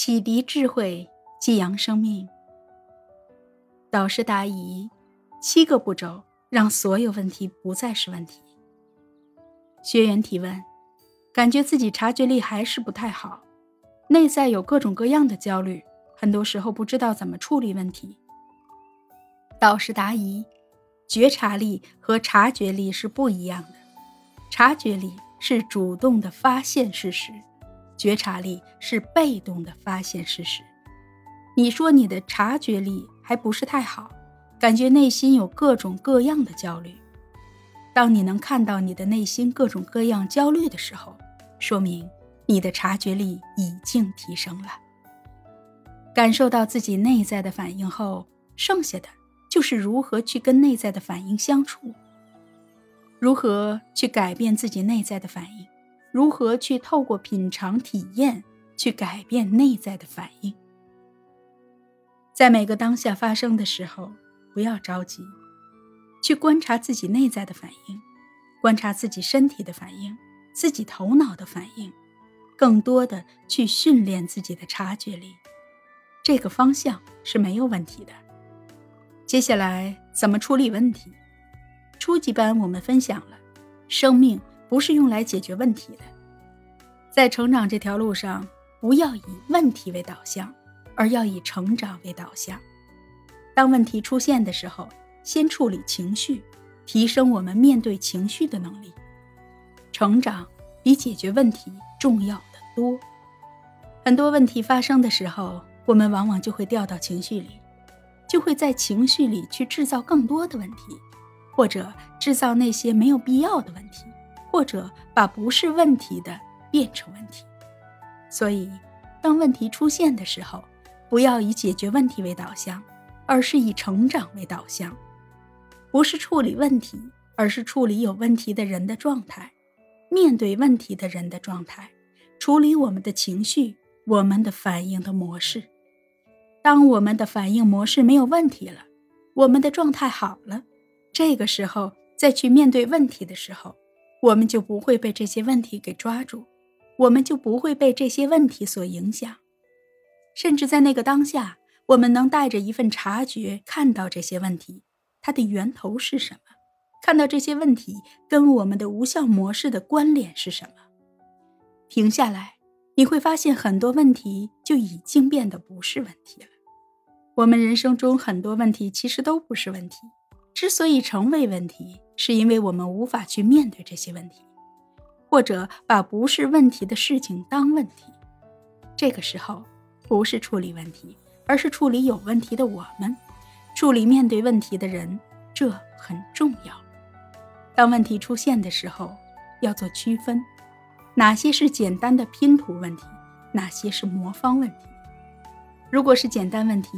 启迪智慧，激扬生命。导师答疑：七个步骤让所有问题不再是问题。学员提问：感觉自己察觉力还是不太好，内在有各种各样的焦虑，很多时候不知道怎么处理问题。导师答疑：觉察力和察觉力是不一样的，察觉力是主动的发现事实。觉察力是被动的发现事实。你说你的察觉力还不是太好，感觉内心有各种各样的焦虑。当你能看到你的内心各种各样焦虑的时候，说明你的察觉力已经提升了。感受到自己内在的反应后，剩下的就是如何去跟内在的反应相处，如何去改变自己内在的反应。如何去透过品尝体验去改变内在的反应？在每个当下发生的时候，不要着急，去观察自己内在的反应，观察自己身体的反应，自己头脑的反应，更多的去训练自己的察觉力。这个方向是没有问题的。接下来怎么处理问题？初级班我们分享了生命。不是用来解决问题的，在成长这条路上，不要以问题为导向，而要以成长为导向。当问题出现的时候，先处理情绪，提升我们面对情绪的能力。成长比解决问题重要的多。很多问题发生的时候，我们往往就会掉到情绪里，就会在情绪里去制造更多的问题，或者制造那些没有必要的问题。或者把不是问题的变成问题，所以当问题出现的时候，不要以解决问题为导向，而是以成长为导向。不是处理问题，而是处理有问题的人的状态，面对问题的人的状态，处理我们的情绪，我们的反应的模式。当我们的反应模式没有问题了，我们的状态好了，这个时候再去面对问题的时候。我们就不会被这些问题给抓住，我们就不会被这些问题所影响，甚至在那个当下，我们能带着一份察觉看到这些问题，它的源头是什么？看到这些问题跟我们的无效模式的关联是什么？停下来，你会发现很多问题就已经变得不是问题了。我们人生中很多问题其实都不是问题。之所以成为问题，是因为我们无法去面对这些问题，或者把不是问题的事情当问题。这个时候，不是处理问题，而是处理有问题的我们，处理面对问题的人，这很重要。当问题出现的时候，要做区分，哪些是简单的拼图问题，哪些是魔方问题。如果是简单问题、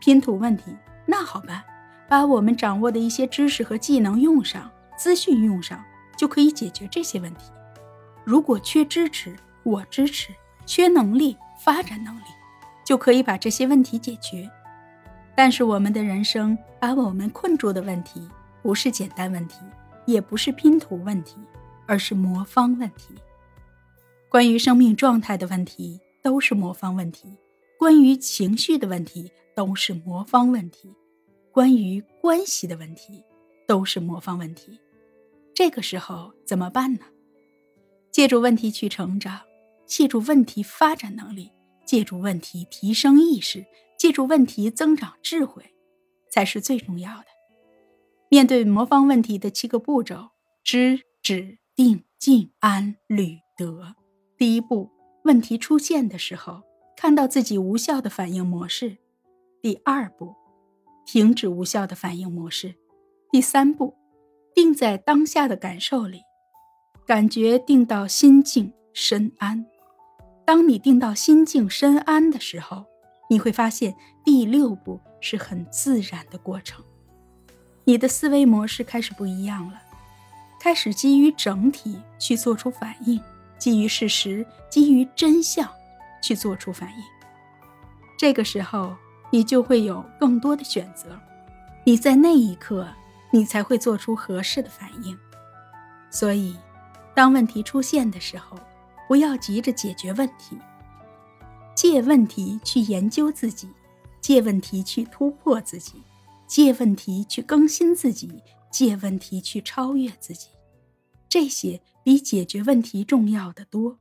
拼图问题，那好办。把我们掌握的一些知识和技能用上，资讯用上，就可以解决这些问题。如果缺支持，我支持；缺能力，发展能力，就可以把这些问题解决。但是我们的人生把我们困住的问题，不是简单问题，也不是拼图问题，而是魔方问题。关于生命状态的问题，都是魔方问题；关于情绪的问题，都是魔方问题。关于关系的问题，都是魔方问题。这个时候怎么办呢？借助问题去成长，借助问题发展能力，借助问题提升意识，借助问题增长智慧，才是最重要的。面对魔方问题的七个步骤：知、止、定、静、安、履、得。第一步，问题出现的时候，看到自己无效的反应模式。第二步。停止无效的反应模式。第三步，定在当下的感受里，感觉定到心静身安。当你定到心静身安的时候，你会发现第六步是很自然的过程。你的思维模式开始不一样了，开始基于整体去做出反应，基于事实、基于真相去做出反应。这个时候。你就会有更多的选择，你在那一刻，你才会做出合适的反应。所以，当问题出现的时候，不要急着解决问题，借问题去研究自己，借问题去突破自己，借问题去更新自己，借问题去超越自己。这些比解决问题重要的多。